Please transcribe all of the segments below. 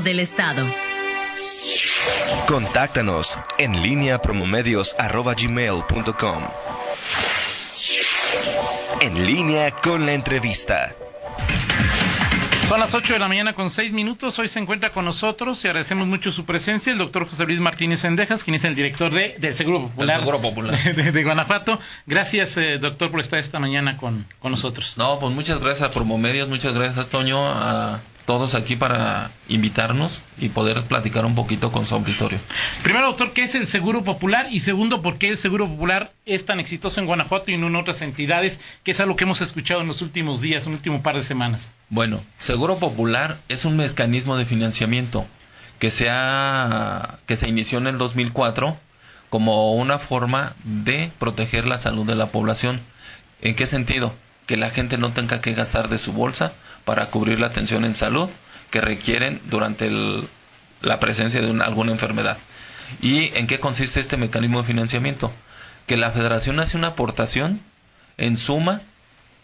del Estado. Contáctanos en línea promomedios.com. En línea con la entrevista. Son las 8 de la mañana con 6 minutos. Hoy se encuentra con nosotros y agradecemos mucho su presencia el doctor José Luis Martínez Endejas, quien es el director de, del Seguro Popular, Seguro Popular. De, de, Guanajuato. Gracias, eh, doctor, por estar esta mañana con, con nosotros. No, pues muchas gracias a Promomedios, muchas gracias a Toño, a todos aquí para invitarnos y poder platicar un poquito con su auditorio. Primero, doctor, ¿qué es el Seguro Popular? Y segundo, ¿por qué el Seguro Popular es tan exitoso en Guanajuato y no en otras entidades? Que es algo que hemos escuchado en los últimos días, en el último par de semanas. Bueno, Seguro Popular es un mecanismo de financiamiento que se, ha, que se inició en el 2004 como una forma de proteger la salud de la población. ¿En qué sentido? Que la gente no tenga que gastar de su bolsa para cubrir la atención en salud que requieren durante el, la presencia de una, alguna enfermedad. ¿Y en qué consiste este mecanismo de financiamiento? Que la federación hace una aportación en suma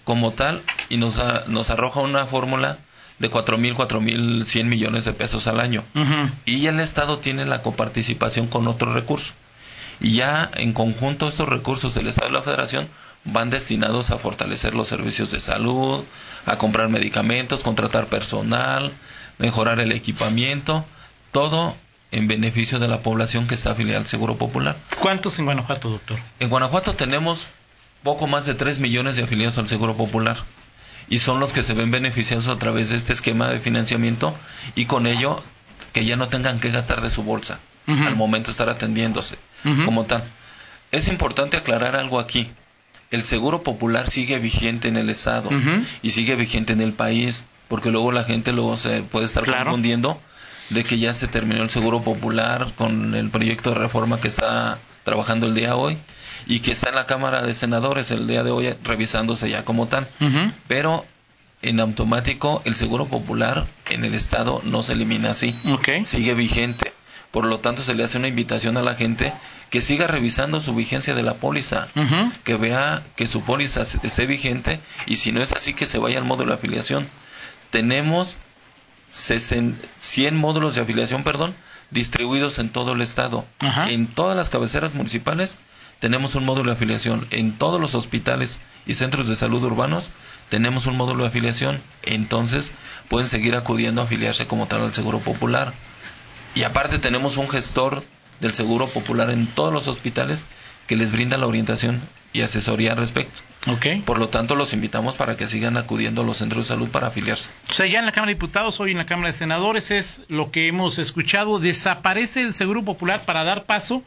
como tal y nos, a, nos arroja una fórmula de 4.000, 4.100 millones de pesos al año. Uh -huh. Y el Estado tiene la coparticipación con otro recurso. Y ya en conjunto estos recursos del Estado y la Federación van destinados a fortalecer los servicios de salud, a comprar medicamentos, contratar personal, mejorar el equipamiento, todo en beneficio de la población que está afiliada al Seguro Popular. ¿Cuántos en Guanajuato, doctor? En Guanajuato tenemos poco más de 3 millones de afiliados al Seguro Popular y son los que se ven beneficiados a través de este esquema de financiamiento y con ello que ya no tengan que gastar de su bolsa uh -huh. al momento de estar atendiéndose uh -huh. como tal. Es importante aclarar algo aquí el seguro popular sigue vigente en el estado uh -huh. y sigue vigente en el país porque luego la gente luego se puede estar claro. confundiendo de que ya se terminó el seguro popular con el proyecto de reforma que está trabajando el día de hoy y que está en la Cámara de Senadores el día de hoy revisándose ya como tal. Uh -huh. Pero en automático el seguro popular en el estado no se elimina así. Okay. Sigue vigente. Por lo tanto, se le hace una invitación a la gente que siga revisando su vigencia de la póliza, uh -huh. que vea que su póliza esté vigente y si no es así, que se vaya al módulo de afiliación. Tenemos 100 módulos de afiliación, perdón, distribuidos en todo el estado. Uh -huh. En todas las cabeceras municipales tenemos un módulo de afiliación. En todos los hospitales y centros de salud urbanos tenemos un módulo de afiliación. Entonces pueden seguir acudiendo a afiliarse como tal al Seguro Popular. Y aparte tenemos un gestor del Seguro Popular en todos los hospitales que les brinda la orientación y asesoría al respecto. Okay. Por lo tanto, los invitamos para que sigan acudiendo a los centros de salud para afiliarse. O sea, ya en la Cámara de Diputados, hoy en la Cámara de Senadores, es lo que hemos escuchado, desaparece el Seguro Popular para dar paso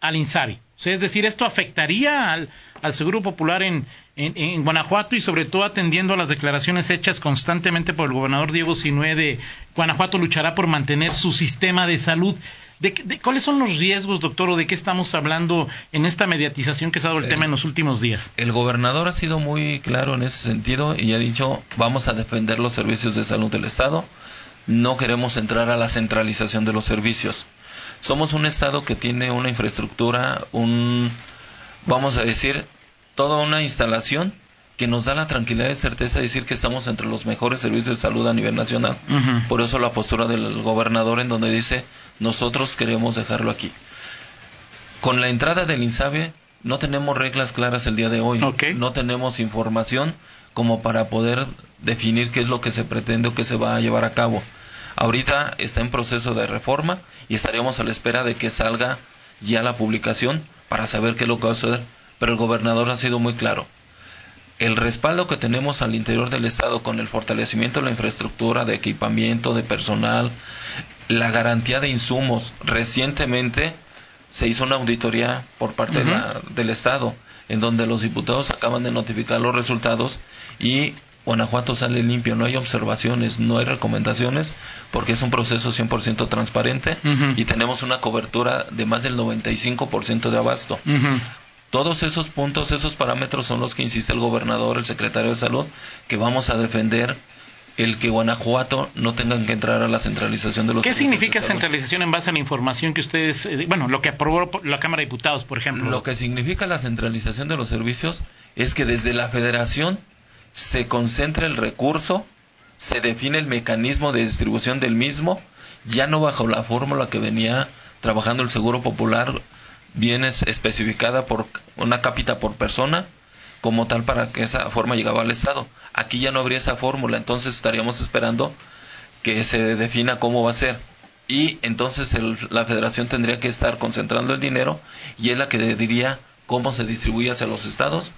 al INSABI. O sea, es decir, esto afectaría al, al Seguro Popular en, en, en, Guanajuato y sobre todo atendiendo a las declaraciones hechas constantemente por el gobernador Diego Sinue de Guanajuato luchará por mantener su sistema de salud. ¿De, de, cuáles son los riesgos, doctor, o de qué estamos hablando en esta mediatización que se ha dado el, el tema en los últimos días? El gobernador ha sido muy claro en ese sentido y ha dicho vamos a defender los servicios de salud del Estado, no queremos entrar a la centralización de los servicios. Somos un Estado que tiene una infraestructura, un, vamos a decir, toda una instalación que nos da la tranquilidad y certeza de decir que estamos entre los mejores servicios de salud a nivel nacional. Uh -huh. Por eso la postura del gobernador en donde dice, nosotros queremos dejarlo aquí. Con la entrada del INSABE no tenemos reglas claras el día de hoy. Okay. No tenemos información como para poder definir qué es lo que se pretende o qué se va a llevar a cabo. Ahorita está en proceso de reforma y estaríamos a la espera de que salga ya la publicación para saber qué es lo que va a suceder. Pero el gobernador ha sido muy claro. El respaldo que tenemos al interior del Estado con el fortalecimiento de la infraestructura, de equipamiento, de personal, la garantía de insumos. Recientemente se hizo una auditoría por parte uh -huh. de la, del Estado en donde los diputados acaban de notificar los resultados y Guanajuato sale limpio, no hay observaciones, no hay recomendaciones, porque es un proceso 100% transparente uh -huh. y tenemos una cobertura de más del 95% de abasto. Uh -huh. Todos esos puntos, esos parámetros son los que insiste el gobernador, el secretario de salud, que vamos a defender el que Guanajuato no tengan que entrar a la centralización de los ¿Qué significa centralización en base a la información que ustedes, eh, bueno, lo que aprobó la Cámara de Diputados, por ejemplo? Lo que significa la centralización de los servicios es que desde la federación se concentra el recurso, se define el mecanismo de distribución del mismo ya no bajo la fórmula que venía trabajando el Seguro Popular, viene especificada por una cápita por persona, como tal para que esa forma llegaba al Estado. Aquí ya no habría esa fórmula, entonces estaríamos esperando que se defina cómo va a ser. Y entonces la federación tendría que estar concentrando el dinero y es la que diría cómo se distribuye hacia los estados,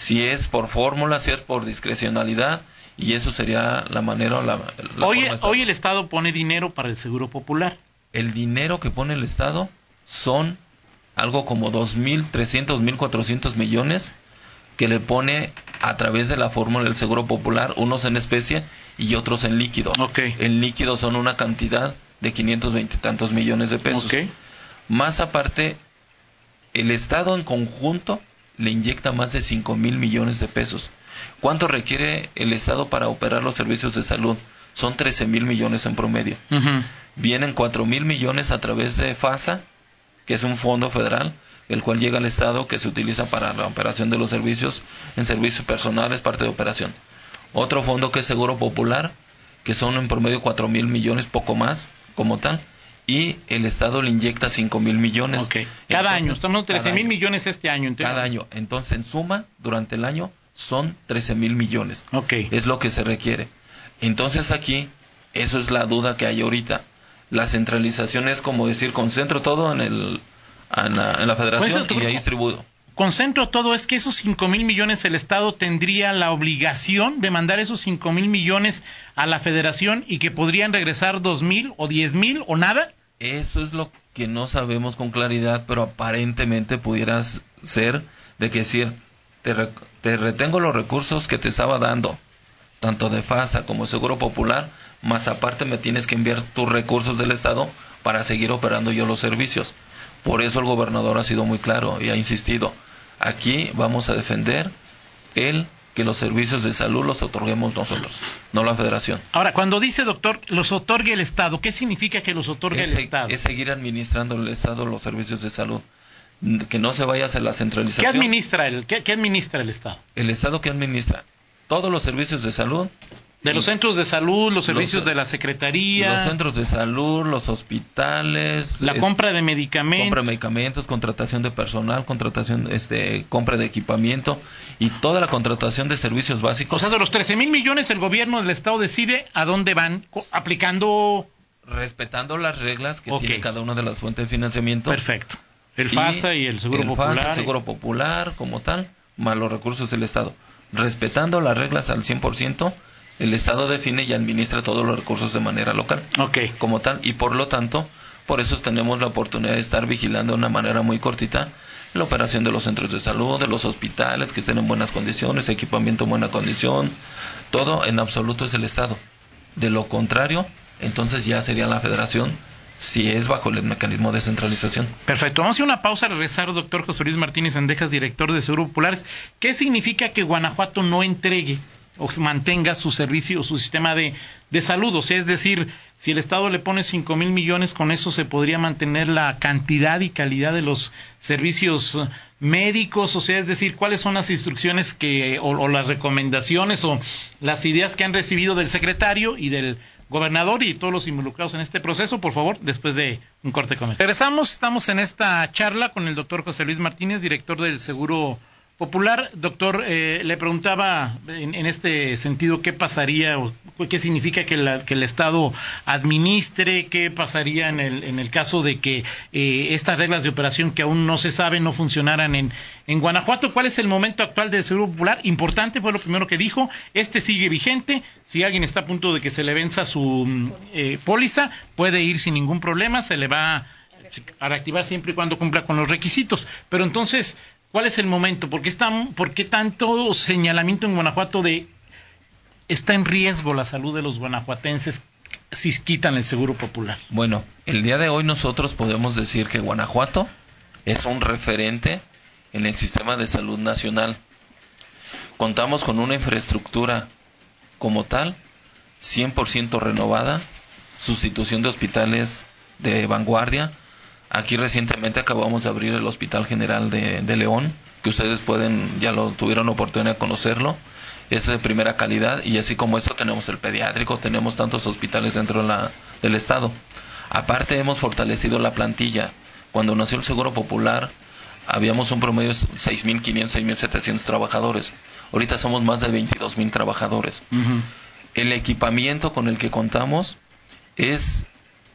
si es por fórmula, si es por discrecionalidad, y eso sería la manera. La, hoy, hoy el Estado pone dinero para el Seguro Popular. El dinero que pone el Estado son algo como 2.300, 1.400 millones que le pone a través de la fórmula del Seguro Popular, unos en especie y otros en líquido. Okay. En líquido son una cantidad de 520 y tantos millones de pesos. Okay. Más aparte, el Estado en conjunto le inyecta más de 5 mil millones de pesos. ¿Cuánto requiere el Estado para operar los servicios de salud? Son 13 mil millones en promedio. Vienen 4 mil millones a través de FASA, que es un fondo federal, el cual llega al Estado que se utiliza para la operación de los servicios en servicios personales, parte de operación. Otro fondo que es Seguro Popular, que son en promedio 4 mil millones, poco más, como tal y el Estado le inyecta 5 mil millones. Cada año, estamos 13 mil millones este año. Cada año. Entonces, en suma, durante el año son 13 mil millones. Okay. Es lo que se requiere. Entonces aquí, eso es la duda que hay ahorita. La centralización es como decir, concentro todo en, el, en, la, federación pues y ahí distribuyo. Concentro todo es que esos 5 mil millones el Estado tendría la obligación de mandar esos 5 mil millones a la federación y que podrían regresar 2 mil o 10 mil o nada. Eso es lo que no sabemos con claridad, pero aparentemente pudieras ser de que decir, te, te retengo los recursos que te estaba dando, tanto de FASA como Seguro Popular, más aparte me tienes que enviar tus recursos del Estado para seguir operando yo los servicios. Por eso el gobernador ha sido muy claro y ha insistido, aquí vamos a defender el que los servicios de salud los otorguemos nosotros, no la federación. Ahora, cuando dice doctor, los otorgue el Estado, ¿qué significa que los otorgue el Estado? Es seguir administrando el Estado los servicios de salud, que no se vaya hacia la centralización. ¿Qué administra el, qué administra el Estado? El Estado que administra todos los servicios de salud de los centros de salud, los servicios de la Secretaría. Los centros de salud, los hospitales. La compra de medicamentos. Compra de medicamentos, contratación de personal, contratación, este, compra de equipamiento y toda la contratación de servicios básicos. O sea, de los 13 mil millones el gobierno del Estado decide a dónde van aplicando... Respetando las reglas que tiene cada una de las fuentes de financiamiento. Perfecto. El FASA y, el Seguro Popular. FASA, el Seguro Popular como tal, más los recursos del Estado. Respetando las reglas al 100%, el Estado define y administra todos los recursos de manera local. Okay. Como tal, y por lo tanto, por eso tenemos la oportunidad de estar vigilando de una manera muy cortita la operación de los centros de salud, de los hospitales que estén en buenas condiciones, equipamiento en buena condición, todo en absoluto es el Estado. De lo contrario, entonces ya sería la federación si es bajo el mecanismo de centralización. Perfecto. Vamos a hacer una pausa, regresar, doctor José Luis Martínez Andejas, director de Seguro Populares. ¿Qué significa que Guanajuato no entregue o mantenga su servicio, su sistema de, de salud. O sea, es decir, si el Estado le pone cinco mil millones, con eso se podría mantener la cantidad y calidad de los servicios médicos. O sea, es decir, cuáles son las instrucciones que, o, las recomendaciones o las ideas que han recibido del secretario y del gobernador y todos los involucrados en este proceso, por favor, después de un corte comercial. Regresamos, estamos en esta charla con el doctor José Luis Martínez, director del Seguro Popular, doctor, eh, le preguntaba en, este sentido qué pasaría o qué significa que, el Estado administre, qué pasaría en el, en el caso de que eh, estas reglas de operación que aún no se saben no funcionaran en, en Guanajuato. ¿Cuál es el momento actual del Seguro Popular? Importante, fue lo primero que dijo. Este sigue vigente. Si alguien está a punto de que se le venza su mm, eh, póliza, puede ir sin ningún problema, se le va a reactivar siempre y cuando cumpla con los requisitos. Pero entonces, ¿Cuál es el momento? ¿Por qué, ¿Por qué tanto señalamiento en Guanajuato de está en riesgo la salud de los guanajuatenses si quitan el seguro popular? Bueno, el día de hoy nosotros podemos decir que Guanajuato es un referente en el sistema de salud nacional. Contamos con una infraestructura como tal, 100% renovada, sustitución de hospitales de vanguardia, Aquí recientemente acabamos de abrir el Hospital General de, León, que ustedes pueden, ya lo tuvieron oportunidad de conocerlo. es de primera calidad y así como eso tenemos el pediátrico, tenemos tantos hospitales dentro de la, del estado. Aparte hemos fortalecido la plantilla. Cuando nació el Seguro Popular habíamos un promedio de 6.500, 6.700 trabajadores. Ahorita somos más de 22.000 trabajadores. El equipamiento con el que contamos es,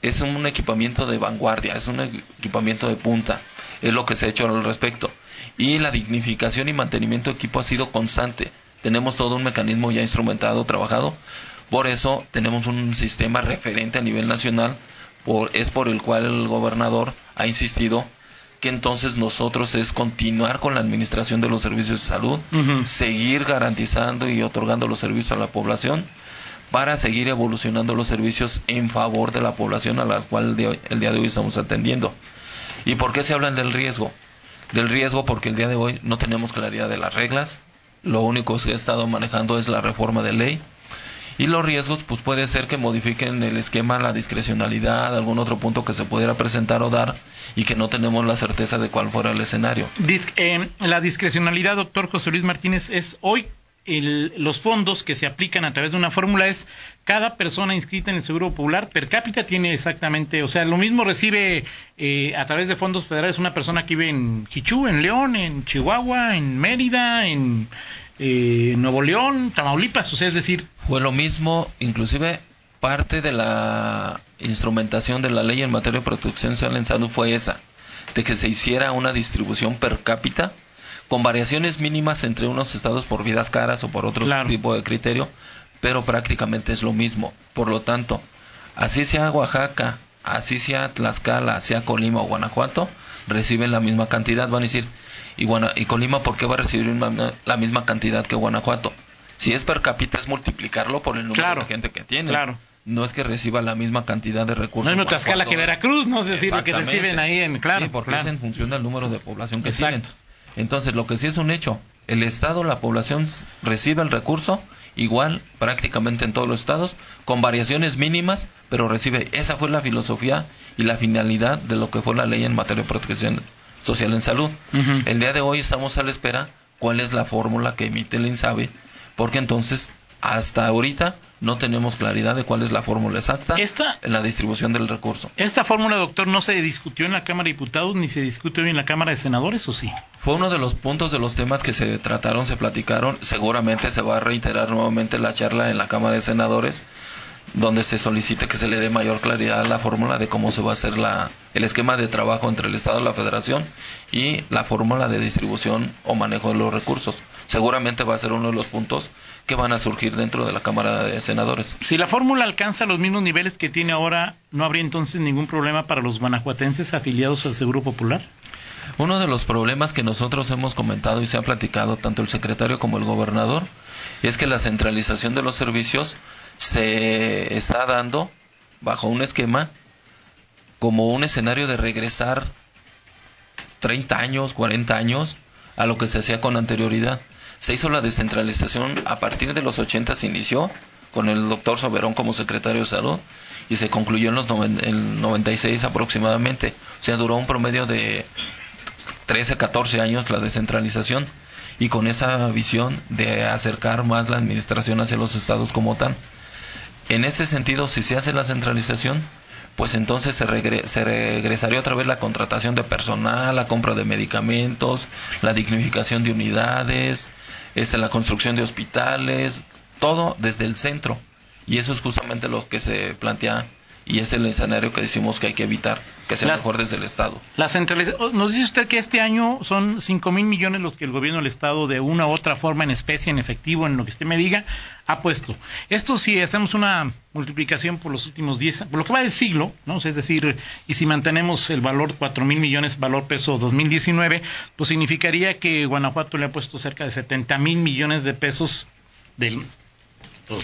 es un equipamiento de vanguardia, es un equipamiento de punta. Es lo que se ha hecho al respecto. Y la dignificación y mantenimiento de equipo ha sido constante tenemos todo un mecanismo ya instrumentado, trabajado. Por eso tenemos un sistema referente a nivel nacional, por, es por el cual el gobernador ha insistido que entonces nosotros es continuar con la administración de los servicios de salud, seguir garantizando y otorgando los servicios a la población para seguir evolucionando los servicios en favor de la población a la cual el día de hoy estamos atendiendo. ¿Y por qué se habla del riesgo? Del riesgo porque el día de hoy no tenemos claridad de las reglas, lo único que he estado manejando es la reforma de ley. Y los riesgos, pues puede ser que modifiquen el esquema, la discrecionalidad, algún otro punto que se pudiera presentar o dar y que no tenemos la certeza de cuál fuera el escenario. Eh, la discrecionalidad, doctor José Luis Martínez, es hoy los fondos que se aplican a través de una fórmula es cada persona inscrita en el Seguro Popular per cápita tiene exactamente, o sea, lo mismo recibe eh, a través de fondos federales una persona que vive en Quichú, en León, en Chihuahua, en Mérida, en eh, Nuevo León, Tamaulipas, o sea, es decir... Fue lo mismo, inclusive parte de la instrumentación de la ley en materia de protección social en salud fue esa, de que se hiciera una distribución per cápita con variaciones mínimas entre unos estados por vidas caras o por otro tipo de criterio, pero prácticamente es lo mismo. Por lo tanto, así sea Oaxaca, así sea Tlaxcala, sea Colima o Guanajuato, reciben la misma cantidad. Van a decir, ¿y, y Colima por qué va a recibir la misma cantidad que Guanajuato? Si es per cápita es multiplicarlo por el número de gente que tiene. Claro. No es que reciba la misma cantidad de recursos. No es Tlaxcala que Veracruz, no es decir, lo que reciben ahí en... Claro, sí, porque es en función del número de población que tienen. Entonces, lo que sí es un hecho, el Estado, la población recibe el recurso igual prácticamente en todos los estados, con variaciones mínimas, pero recibe. Esa fue la filosofía y la finalidad de lo que fue la ley en materia de protección social en salud. El día de hoy estamos a la espera cuál es la fórmula que emite el INSABE, porque entonces hasta ahorita no tenemos claridad de cuál es la fórmula exacta en la distribución del recurso. ¿Esta fórmula, doctor, no se discutió en la Cámara de Diputados ni se discutió en la Cámara de Senadores o sí? Fue uno de los puntos de los temas que se trataron, se platicaron. Seguramente se va a reiterar nuevamente la charla en la Cámara de Senadores donde se solicite que se le dé mayor claridad a la fórmula de cómo se va a hacer la, el esquema de trabajo entre el Estado y la Federación y la fórmula de distribución o manejo de los recursos. Seguramente va a ser uno de los puntos que van a surgir dentro de la Cámara de Senadores. Si la fórmula alcanza los mismos niveles que tiene ahora, ¿no habría entonces ningún problema para los guanajuatenses afiliados al Seguro Popular? Uno de los problemas que nosotros hemos comentado y se ha platicado tanto el secretario como el gobernador es que la centralización de los servicios se está dando bajo un esquema como un escenario de regresar 30 años, 40 años a lo que se hacía con anterioridad. Se hizo la descentralización a partir de los 80 se inició con el doctor Soberón como secretario de salud y se concluyó en los el 96 aproximadamente. O sea, duró un promedio de 13, 14 años la descentralización y con esa visión de acercar más la administración hacia los estados como tal. En ese sentido, si se hace la centralización, pues entonces se, regresaría otra vez la contratación de personal, la compra de medicamentos, la dignificación de unidades, este, la construcción de hospitales, todo desde el centro. Y eso es justamente lo que se plantea y es el escenario que decimos que hay que evitar, que sea mejor desde el Estado. La oh, nos dice usted que este año son 5 mil millones los que el gobierno del Estado, de una u otra forma, en especie, en efectivo, en lo que usted me diga, ha puesto. Esto si hacemos una multiplicación por los últimos 10, por lo que va del siglo, ¿no? es decir, y si mantenemos el valor 4 mil millones, valor peso 2019, pues significaría que Guanajuato le ha puesto cerca de 70 mil millones de pesos del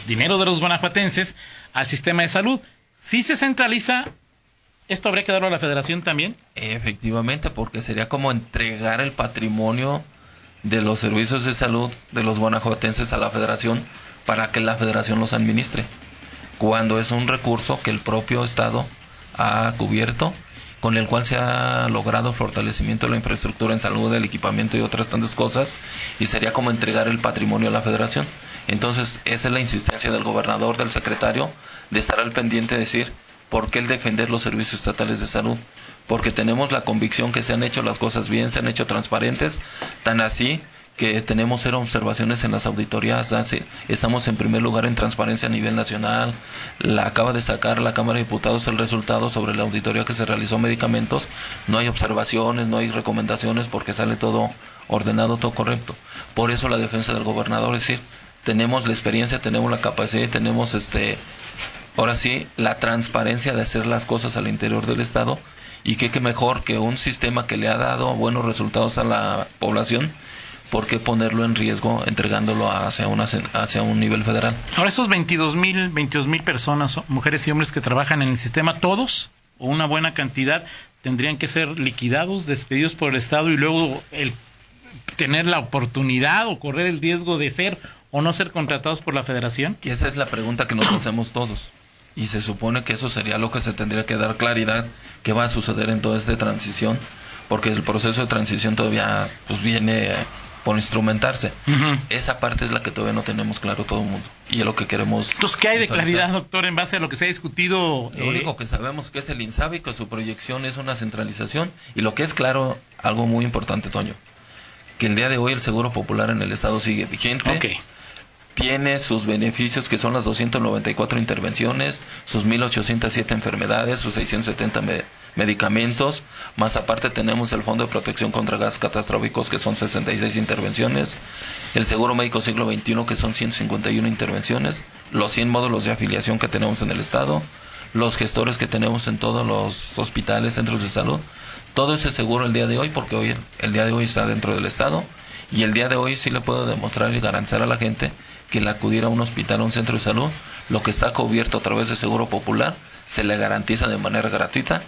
dinero de los guanajuatenses al sistema de salud si se centraliza, ¿esto habría que darlo a la federación también? Efectivamente, porque sería como entregar el patrimonio de los servicios de salud de los guanajuatenses a la federación para que la federación los administre, cuando es un recurso que el propio Estado ha cubierto con el cual se ha logrado fortalecimiento de la infraestructura en salud, el equipamiento y otras tantas cosas, y sería como entregar el patrimonio a la federación. Entonces, esa es la insistencia del gobernador, del secretario, de estar al pendiente de decir, ¿por qué el defender los servicios estatales de salud? Porque tenemos la convicción que se han hecho las cosas bien, se han hecho transparentes, tan así que tenemos cero observaciones en las auditorías, estamos en primer lugar en transparencia a nivel nacional, la acaba de sacar la Cámara de Diputados el resultado sobre la auditoría que se realizó medicamentos, no hay observaciones, no hay recomendaciones porque sale todo ordenado, todo correcto. Por eso la defensa del gobernador es decir, tenemos la experiencia, tenemos la capacidad y tenemos este ahora sí la transparencia de hacer las cosas al interior del estado y que, que mejor que un sistema que le ha dado buenos resultados a la población ¿por qué ponerlo en riesgo entregándolo hacia, una, hacia un nivel federal? Ahora, esos 22 mil 22 mil personas, mujeres y hombres que trabajan en el sistema, todos o una buena cantidad tendrían que ser liquidados, despedidos por el Estado y luego el tener la oportunidad o correr el riesgo de ser o no ser contratados por la federación? Y esa es la pregunta que nos hacemos todos. Y se supone que eso sería lo que se tendría que dar claridad que va a suceder en toda esta transición, porque el proceso de transición todavía pues viene por instrumentarse. Esa parte es la que todavía no tenemos claro todo el mundo y es lo que queremos. Entonces, ¿qué hay de claridad, doctor, en base a lo que se ha discutido? Lo único que sabemos que es el INSABI, que su proyección es una centralización y lo que es claro, algo muy importante, Toño, que el día de hoy el Seguro Popular en el Estado sigue vigente tiene sus beneficios que son las 294 intervenciones, sus 1807 enfermedades, sus 670 medicamentos, más aparte tenemos el Fondo de Protección contra Gases Catastróficos que son 66 intervenciones, el Seguro Médico Siglo XXI que son 151 intervenciones, los 100 módulos de afiliación que tenemos en el Estado, los gestores que tenemos en todos los hospitales, centros de salud, todo ese seguro el día de hoy porque hoy el día de hoy está dentro del Estado. Y el día de hoy sí le puedo demostrar y garantizar a la gente que el acudir a un hospital o un centro de salud, lo que está cubierto a través de Seguro Popular, se le garantiza de manera gratuita,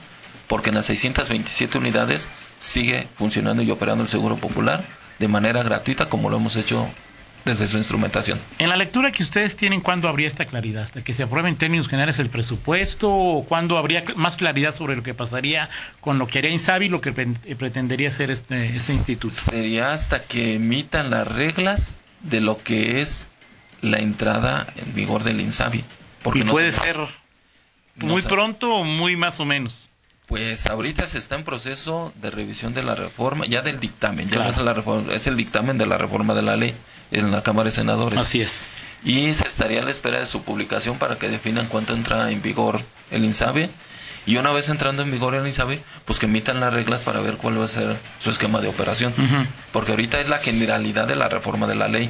porque en las 627 unidades sigue funcionando y operando el Seguro Popular de manera gratuita como lo hemos hecho desde su instrumentación. En la lectura que ustedes tienen, ¿cuándo habría esta claridad? ¿Hasta que se apruebe en términos generales el presupuesto? ¿O cuándo habría más claridad sobre lo que pasaría con lo que haría Insabi y lo que pretendería hacer este, este instituto? Sería hasta que emitan las reglas de lo que es la entrada en vigor del INSABI. Porque y puede ser muy pronto o muy más o menos. Pues ahorita se está en proceso de revisión de la reforma, ya del dictamen, ya es, la reforma, es el dictamen de la reforma de la ley en la Cámara de Senadores. Así es. Y se estaría a la espera de su publicación para que definan cuánto entra en vigor el INSABI. Y una vez entrando en vigor el INSABI, pues que emitan las reglas para ver cuál va a ser su esquema de operación. Porque ahorita es la generalidad de la reforma de la ley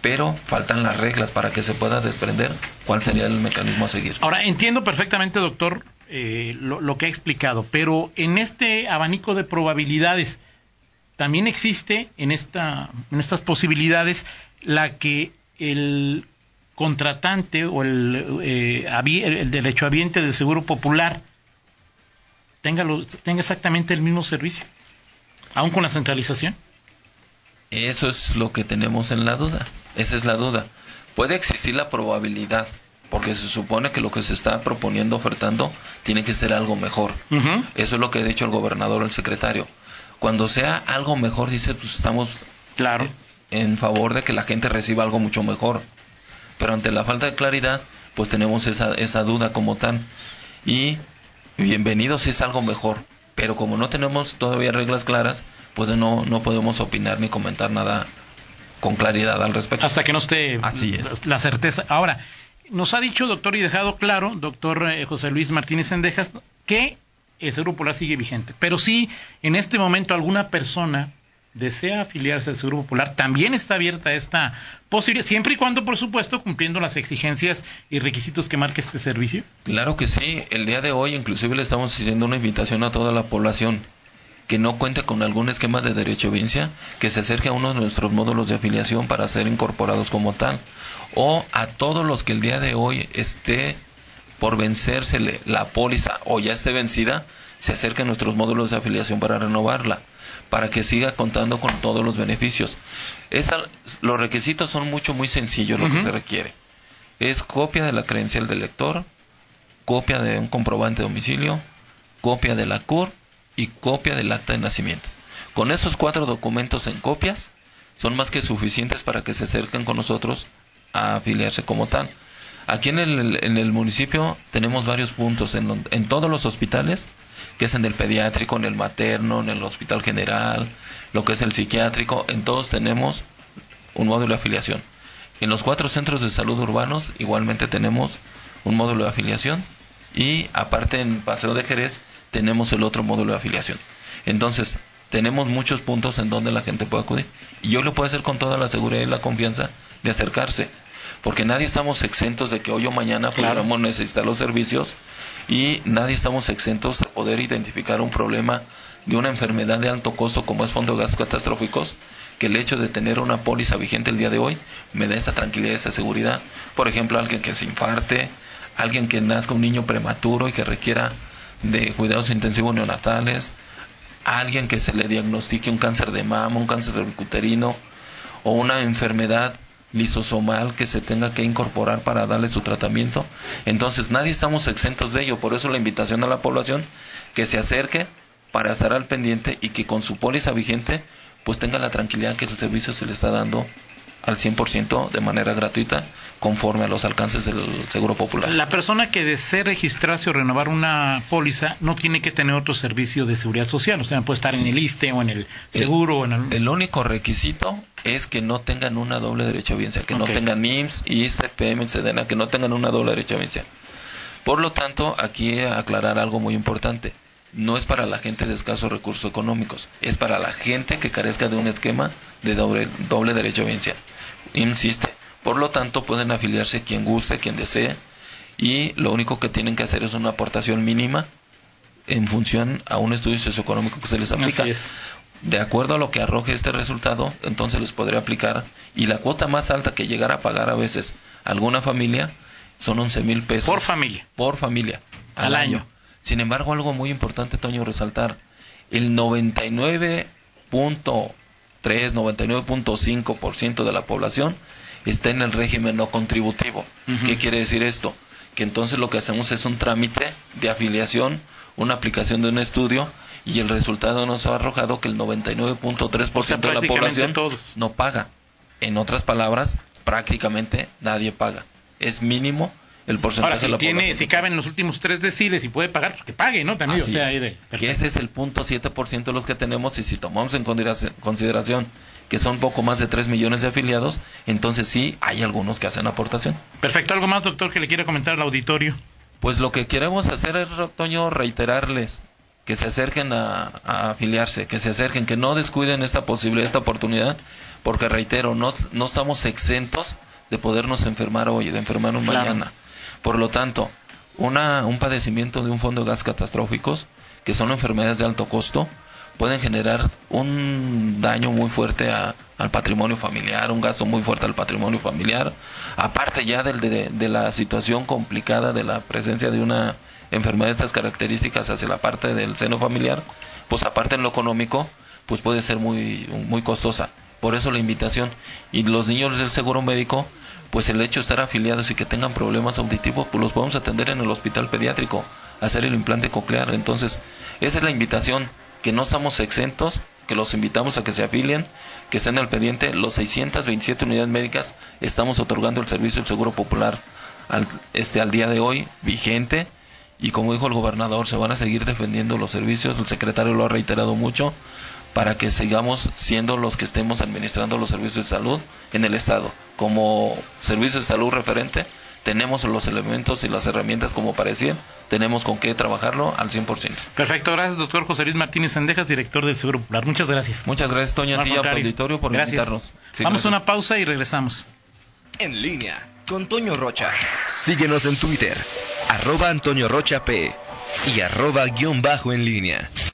pero faltan las reglas para que se pueda desprender cuál sería el mecanismo a seguir. Ahora, entiendo perfectamente, doctor, eh, lo, que ha explicado, pero en este abanico de probabilidades también existe en, esta, en estas posibilidades la que el contratante o el, eh, el derechohabiente del Seguro Popular tenga, tenga exactamente el mismo servicio, aún con la centralización. Eso es lo que tenemos en la duda. Esa es la duda. Puede existir la probabilidad, porque se supone que lo que se está proponiendo, ofertando, tiene que ser algo mejor. Eso es lo que ha dicho el gobernador, el secretario. Cuando sea algo mejor, dice, pues estamos claro. en favor de que la gente reciba algo mucho mejor. Pero ante la falta de claridad, pues tenemos esa, esa duda como tal. Y bienvenido si es algo mejor. Pero como no tenemos todavía reglas claras, pues no, no podemos opinar ni comentar nada con claridad al respecto. Hasta que no esté Así es. la certeza. Ahora, nos ha dicho, doctor, y dejado claro, doctor eh, José Luis Martínez Sendejas, que el Seguro Popular sigue vigente. Pero si en este momento alguna persona desea afiliarse al Seguro Popular, también está abierta esta posibilidad, siempre y cuando, por supuesto, cumpliendo las exigencias y requisitos que marca este servicio. Claro que sí. El día de hoy, inclusive, le estamos haciendo una invitación a toda la población que no cuente con algún esquema de derecho vincia, que se acerque a uno de nuestros módulos de afiliación para ser incorporados como tal, o a todos los que el día de hoy esté por vencérsele la póliza o ya esté vencida, se acerque a nuestros módulos de afiliación para renovarla, para que siga contando con todos los beneficios. Esa, los requisitos son mucho, muy sencillos lo que se requiere. Es copia de la credencial del lector, copia de un comprobante de domicilio, copia de la CUR y copia del acta de nacimiento. Con esos cuatro documentos en copias, son más que suficientes para que se acerquen con nosotros a afiliarse como tal. Aquí en el, en el municipio tenemos varios puntos, en, en todos los hospitales, que es en el pediátrico, en el materno, en el hospital general, lo que es el psiquiátrico, en todos tenemos un módulo de afiliación. En los cuatro centros de salud urbanos igualmente tenemos un módulo de afiliación y aparte en Paseo de Jerez tenemos el otro módulo de afiliación. Entonces, tenemos muchos puntos en donde la gente puede acudir. Y yo lo puedo hacer con toda la seguridad y la confianza de acercarse. Porque nadie estamos exentos de que hoy o mañana pudiéramos necesitar los servicios y nadie estamos exentos de poder identificar un problema de una enfermedad de alto costo como es fondo de gas catastróficos, que el hecho de tener una póliza vigente el día de hoy me da esa tranquilidad, esa seguridad. Por ejemplo, alguien que se infarte, alguien que nazca un niño prematuro y que requiera de cuidados intensivos neonatales, alguien que se le diagnostique un cáncer de mama, un cáncer cervicuterino o una enfermedad lisosomal que se tenga que incorporar para darle su tratamiento. Entonces nadie estamos exentos de ello, por eso la invitación a la población que se acerque para estar al pendiente y que con su póliza vigente pues tenga la tranquilidad que el servicio se le está dando al 100% de manera gratuita conforme a los alcances del Seguro Popular. La persona que desee registrarse o renovar una póliza no tiene que tener otro servicio de seguridad social, o sea, puede estar en el ISTE o en el seguro. El, o en el... único requisito es que no tengan una doble derecha derechohabiencia, que no tengan IMSS, ISTE, PMX, SEDENA, que no tengan una doble derecha derechohabiencia. Por lo tanto, aquí aclarar algo muy importante. No es para la gente de escasos recursos económicos, es para la gente que carezca de un esquema de doble, doble derechohabiencia. Insiste, por lo tanto, pueden afiliarse quien guste, quien desee, y lo único que tienen que hacer es una aportación mínima en función a un estudio socioeconómico que se les aplica. De acuerdo a lo que arroje este resultado, entonces les podría aplicar, y la cuota más alta que llegara a pagar a veces alguna familia son 11 mil pesos. Por familia. Por familia. Al, año. Sin embargo, algo muy importante, Toño, resaltar, el 99.3, 99.5% de la población está en el régimen no contributivo. ¿Qué quiere decir esto? Que entonces lo que hacemos es un trámite de afiliación, una aplicación de un estudio y el resultado nos ha arrojado que el 99.3% de la población no paga. En otras palabras, prácticamente nadie paga. Es mínimo el porcentaje Ahora, si tiene, si cabe en los últimos tres deciles y puede pagar, pues que pague, ¿no? También, o sea, de, que ese es el punto 7% de los que tenemos y si tomamos en consideración que son poco más de 3 millones de afiliados, entonces sí hay algunos que hacen aportación. Perfecto, ¿algo más, doctor, que le quiera comentar al auditorio? Pues lo que queremos hacer es, Toño, reiterarles que se acerquen a, afiliarse, que se acerquen, que no descuiden esta posibilidad, esta oportunidad, porque reitero, no, no estamos exentos de podernos enfermar hoy, de enfermarnos mañana. Por lo tanto, una, un padecimiento de un fondo de gas catastróficos, que son enfermedades de alto costo, pueden generar un daño muy fuerte al patrimonio familiar, un gasto muy fuerte al patrimonio familiar, aparte ya del, de, la situación complicada de la presencia de una enfermedad de estas características hacia la parte del seno familiar, pues aparte en lo económico, pues puede ser muy, muy costosa. Por eso la invitación. Y los niños del seguro médico, pues el hecho de estar afiliados y que tengan problemas auditivos, pues los podemos atender en el hospital pediátrico, hacer el implante coclear. Entonces, esa es la invitación, que no estamos exentos, que los invitamos a que se afilien, que estén al pendiente. Los 627 unidades médicas estamos otorgando el servicio del Seguro Popular al, este, al día de hoy, vigente. Y como dijo el gobernador, se van a seguir defendiendo los servicios, el secretario lo ha reiterado mucho, para que sigamos siendo los que estemos administrando los servicios de salud en el Estado. Como servicio de salud referente, tenemos los elementos y las herramientas como parecían, tenemos con qué trabajarlo al 100%. Perfecto, gracias doctor José Luis Martínez Sendejas, director del Seguro Popular. Muchas gracias. Muchas gracias, Toño, a ti auditorio por invitarnos. Vamos a una pausa y regresamos. En línea con Toño Rocha. Síguenos en Twitter, arroba Antonio Rocha P y arroba guion bajo en línea.